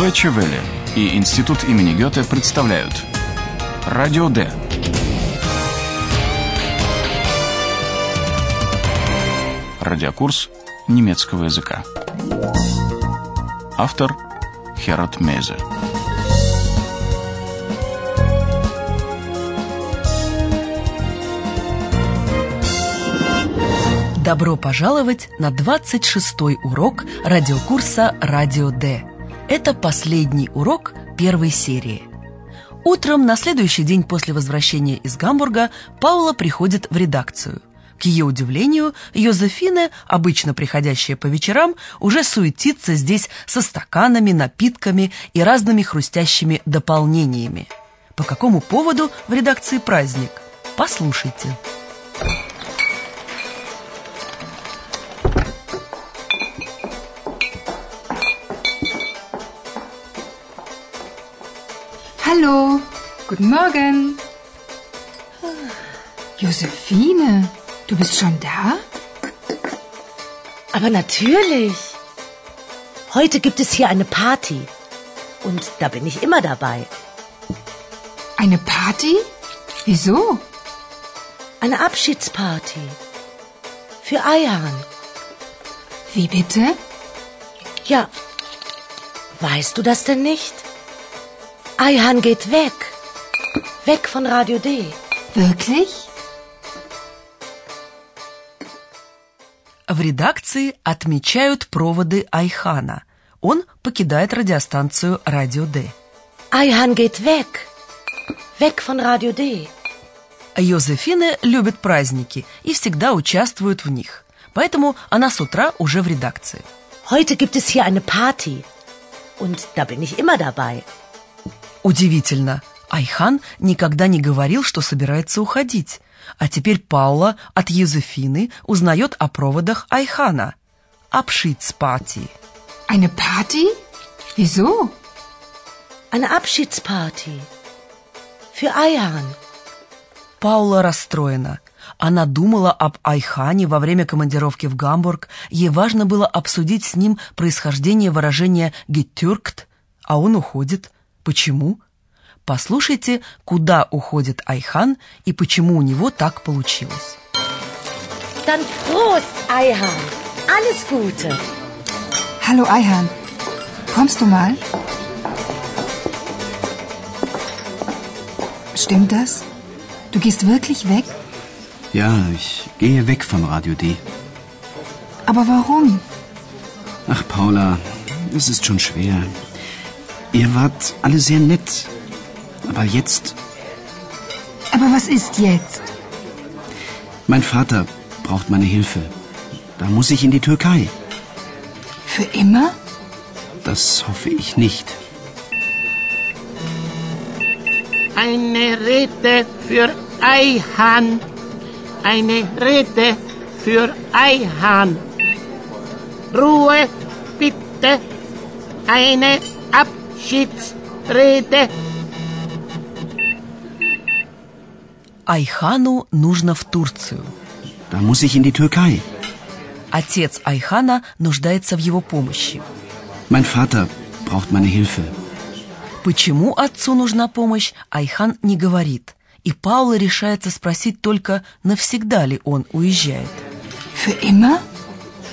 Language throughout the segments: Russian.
Deutsche Welle и Институт имени Гёте представляют Радио Д. Радиокурс немецкого языка. Автор Херат Мейзе. Добро пожаловать на 26-й урок радиокурса «Радио Д». Это последний урок первой серии. Утром на следующий день после возвращения из Гамбурга Паула приходит в редакцию. К ее удивлению, Йозефина, обычно приходящая по вечерам, уже суетится здесь со стаканами, напитками и разными хрустящими дополнениями. По какому поводу в редакции праздник? Послушайте. Hallo, guten Morgen. Josephine, du bist schon da? Aber natürlich. Heute gibt es hier eine Party. Und da bin ich immer dabei. Eine Party? Wieso? Eine Abschiedsparty. Für Eihan. Wie bitte? Ja. Weißt du das denn nicht? Eihan geht weg. Weg von Radio D. Wirklich? В редакции отмечают проводы Айхана. Он покидает радиостанцию «Радио Д». Eihan geht weg. Weg von Radio D. Йозефина любит праздники и всегда участвует в них. Поэтому она с утра уже в редакции. Heute gibt es hier eine Party. Und da bin ich immer dabei. Удивительно, Айхан никогда не говорил, что собирается уходить. А теперь Паула от Йозефины узнает о проводах Айхана. Абшицпати. Eine Party? Wieso? Eine Abschiedsparty. Für Eihan. Паула расстроена. Она думала об Айхане во время командировки в Гамбург. Ей важно было обсудить с ним происхождение выражения «гетюркт», а он уходит. Почему? Послушайте, куда уходит Айхан и почему у него так получилось. Dann Prost, Eihan. Alles Gute. Hallo Eihan, kommst du mal? Stimmt das? Du gehst wirklich weg? Ja, ich gehe weg von Radio D. Aber warum? Ach, Paula, es ist schon schwer. Ihr wart alle sehr nett. Aber jetzt, Aber was ist jetzt? mein Vater braucht meine Hilfe. Da muss ich in die Türkei. Für immer? Das hoffe ich nicht. Eine Rede für Eihan. Eine Rede für Eihan. Ruhe, bitte. Eine Abschiedsrede. Айхану нужно в Турцию. Da muss ich in die Türkei. Отец Айхана нуждается в его помощи. Mein Vater braucht meine Hilfe. Почему отцу нужна помощь, Айхан не говорит. И Паула решается спросить только, навсегда ли он уезжает. Für immer?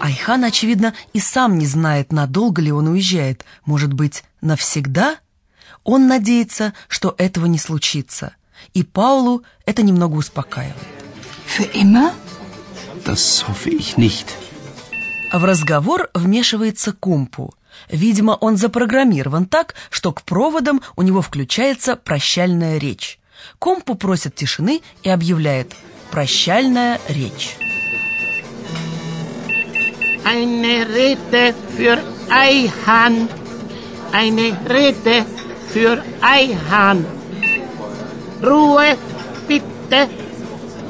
Айхан, очевидно, и сам не знает, надолго ли он уезжает. Может быть, навсегда? Он надеется, что этого не случится. И Паулу это немного успокаивает. Für immer? Das hoffe ich nicht. В разговор вмешивается Кумпу. Видимо, он запрограммирован так, что к проводам у него включается прощальная речь. Компу просит тишины и объявляет «Прощальная речь». Eine Rede für Eihan. Eine Rede für Eihan. Ruhe, bitte.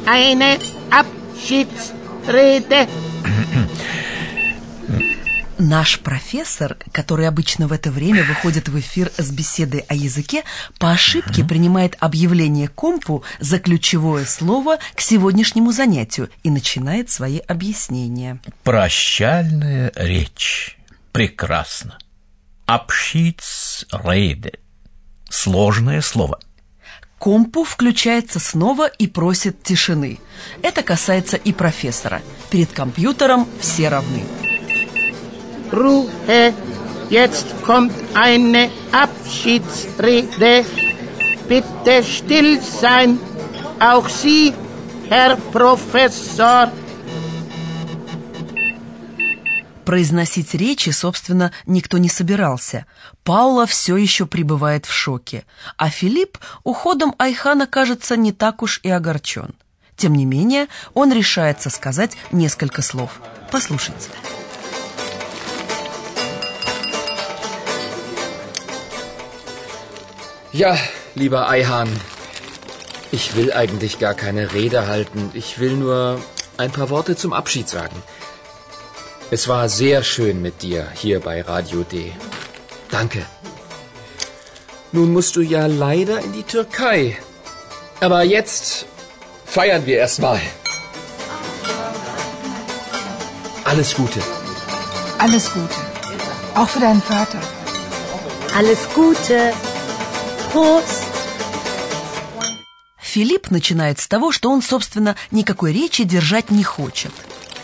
Eine Abschiedsrede. Наш профессор, который обычно в это время выходит в эфир с беседой о языке, по ошибке принимает объявление компу за ключевое слово к сегодняшнему занятию и начинает свои объяснения. Прощальная речь. Прекрасно. Abschiedsrede. Сложное слово. Компу включается снова и просит тишины. Это касается и профессора. Перед компьютером все равны. Ruhe, jetzt kommt eine Abschiedsrede. Bitte still sein. Auch Sie, Herr Professor. Произносить речи, собственно, никто не собирался. Паула все еще пребывает в шоке, а Филипп уходом Айхана, кажется, не так уж и огорчен. Тем не менее, он решается сказать несколько слов. Послушайте. Ja, lieber Eihan, ich will eigentlich gar keine Rede halten. Ich will nur ein paar Worte zum Abschied sagen. Es war sehr schön mit dir hier bei Radio D. Danke. Nun musst du ja leider in die Türkei. Aber jetzt feiern wir erstmal. Alles Gute. Alles Gute. Auch für deinen Vater. Alles Gute. Филипп начинает с того, что он, собственно, никакой речи держать не хочет.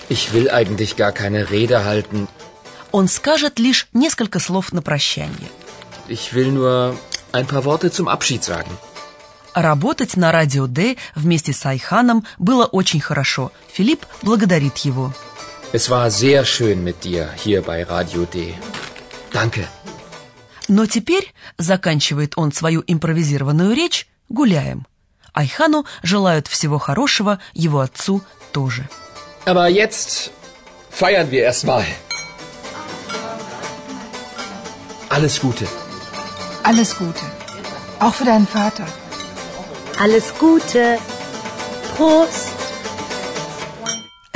Ich will eigentlich gar keine Rede halten. Он скажет лишь несколько слов на прощание. Ich will nur ein paar Worte zum Abschied sagen. Работать на радио Д вместе с Айханом было очень хорошо. Филипп благодарит его. Es war sehr schön mit dir hier bei Radio D. Danke. Но теперь, заканчивает он свою импровизированную речь, гуляем. Айхану желают всего хорошего, его отцу тоже. Aber jetzt feiern wir erstmal. Alles Gute. Alles Gute. Auch für deinen Vater. Alles Gute. Prost.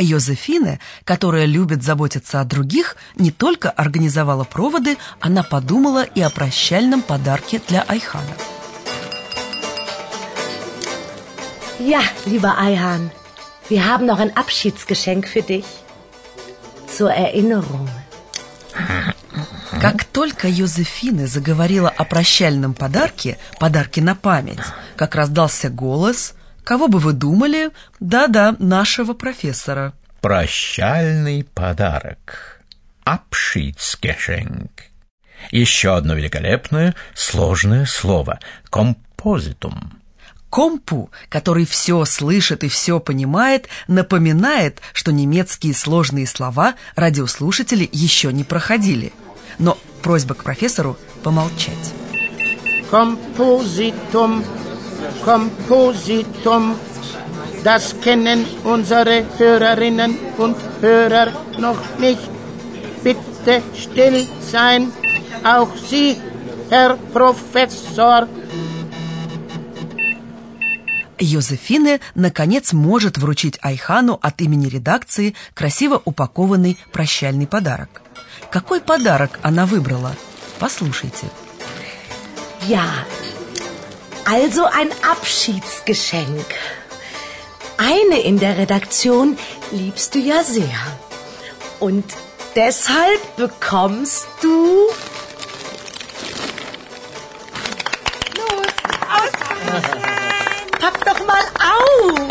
Йозефина, которая любит заботиться о других, не только организовала проводы, она подумала и о прощальном подарке для Айхана. Ja, lieber Eihan, wir haben noch ein Abschiedsgeschenk für dich. Zur Erinnerung. Как только Йозефина заговорила о прощальном подарке, подарке на память, как раздался голос, кого бы вы думали? Да-да, нашего профессора. Прощальный подарок. Abschiedsgeschenk. Еще одно великолепное сложное слово. Композитум. Компу, который все слышит и все понимает, напоминает, что немецкие сложные слова радиослушатели еще не проходили. Но просьба к профессору помолчать. Kompositum, Kompositum, das kennen unsere Hörerinnen und Hörer noch nicht. Bitte still sein, auch Sie, Herr Professor. Йозефина, наконец, может вручить Айхану от имени редакции красиво упакованный прощальный подарок. Какой подарок она выбрала? Послушайте. Ja, also ein Abschiedsgeschenk. Eine in der Redaktion liebst du ja sehr. Und deshalb bekommst du... Los, auspacken! Pack doch mal auf!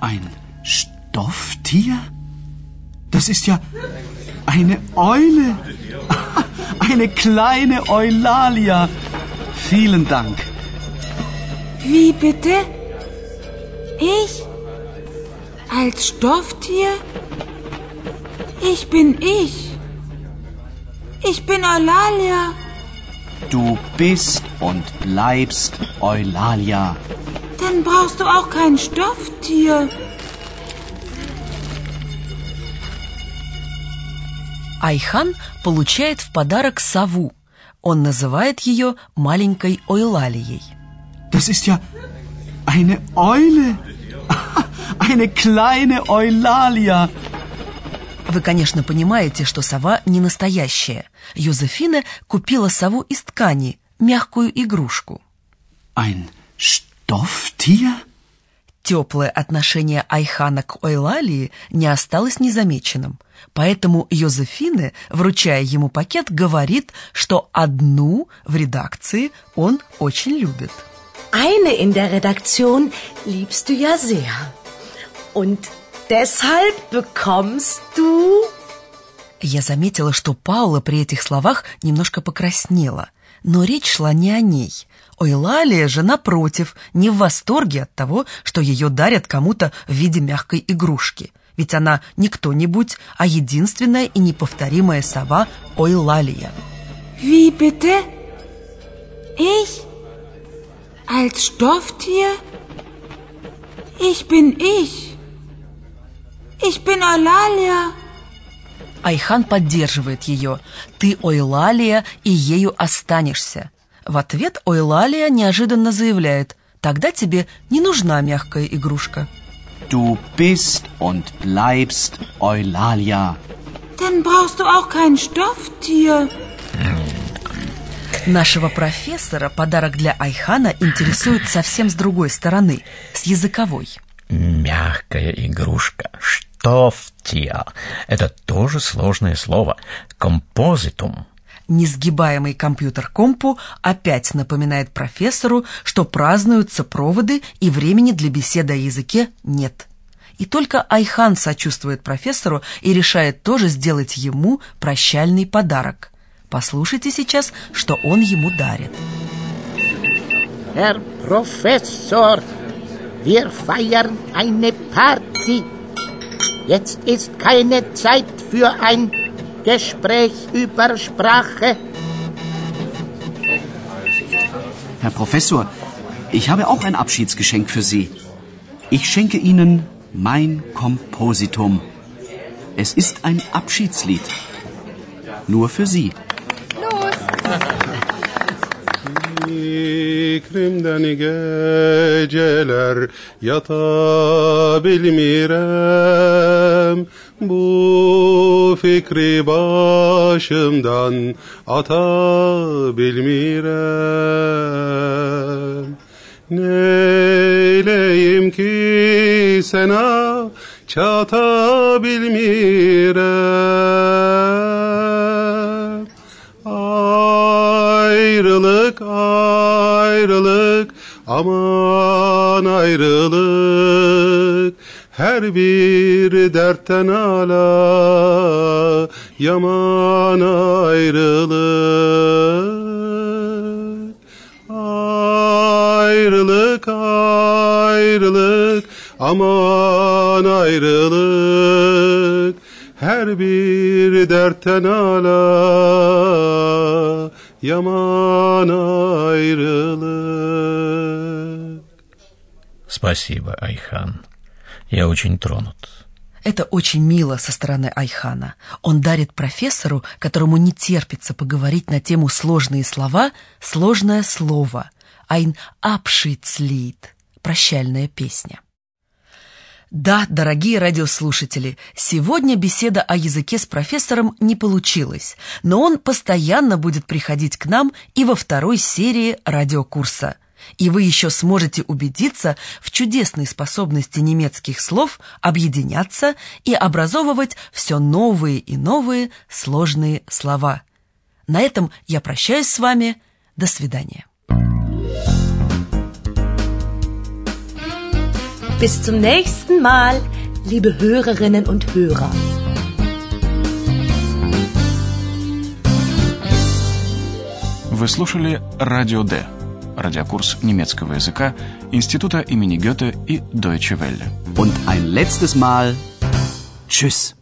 Ein Stofftier? Das ist ja eine Eule. Eine kleine Eulalia. Vielen Dank. Wie bitte? Ich? Als Stofftier? Ich bin ich. Ich bin Eulalia. Du bist und bleibst Eulalia. Dann brauchst du auch kein Stofftier. Айхан получает в подарок сову. Он называет ее маленькой Ойлалией. Das ist ja eine Eule. Eine kleine Eulalia. Вы, конечно, понимаете, что сова не настоящая. Йозефина купила сову из ткани, мягкую игрушку. Ein Stofftier? Теплое отношение Айхана к Ойлалии не осталось незамеченным. Поэтому Йозефине, вручая ему пакет, говорит, что одну в редакции он очень любит. Eine in der Redaktion liebst du ja sehr. Und deshalb bekommst du... Я заметила, что Паула при этих словах немножко покраснела. Но речь шла не о ней. Ойлалия же, напротив, не в восторге от того, что ее дарят кому-то в виде мягкой игрушки. Ведь она не кто-нибудь, а единственная и неповторимая сова Ойлалия. Wie bitte? Ich? Als Stofftier? Ich bin ich. Ich bin Eulalia. Айхан поддерживает ее. «Ты Ойлалия, и ею останешься». В ответ Ойлалия неожиданно заявляет «Тогда тебе не нужна мягкая игрушка». Du bist und bleibst Eulalia. Dann brauchst du auch kein Stofftier. Нашего профессора подарок для Айхана интересует совсем с другой стороны, с языковой. Мягкая игрушка. Штофтия. Это тоже сложное слово. Композитум. Несгибаемый компьютер Компу опять напоминает профессору, что празднуются проводы и времени для беседы о языке нет. И только Айхан сочувствует профессору и решает тоже сделать ему прощальный подарок. Послушайте сейчас, что он ему дарит. Herr Professor, wir feiern eine Party. Jetzt ist keine Zeit für ein Gespräch über Sprache. Herr Professor, ich habe auch ein Abschiedsgeschenk für Sie. Ich schenke Ihnen mein Kompositum. Es ist ein Abschiedslied. Nur für Sie. Fikrimden geceler yatabilmirem. Bu fikri başımdan atabilmirem. Neyleyim ki sana çatabilmirem? Ayrılık ayrılık aman ayrılık her bir dertten ala. Yaman ayrılık ayrılık ayrılık. Aman ayrılık her bir dertten ala. Yaman Спасибо, Айхан. Я очень тронут. Это очень мило со стороны Айхана. Он дарит профессору, которому не терпится поговорить на тему сложные слова, сложное слово. Ein Abschiedslied – прощальная песня. Да, дорогие радиослушатели, сегодня беседа о языке с профессором не получилась, но он постоянно будет приходить к нам и во второй серии радиокурса. И вы еще сможете убедиться в чудесной способности немецких слов объединяться и образовывать все новые и новые сложные слова. На этом я прощаюсь с вами. До свидания. Bis zum nächsten Mal, liebe Hörerinnen und Hörer. Вы слушали «Радио Д» – радиокурс немецкого языка Института имени Гёте и Deutsche Welle. Und ein letztes Mal Tschüss.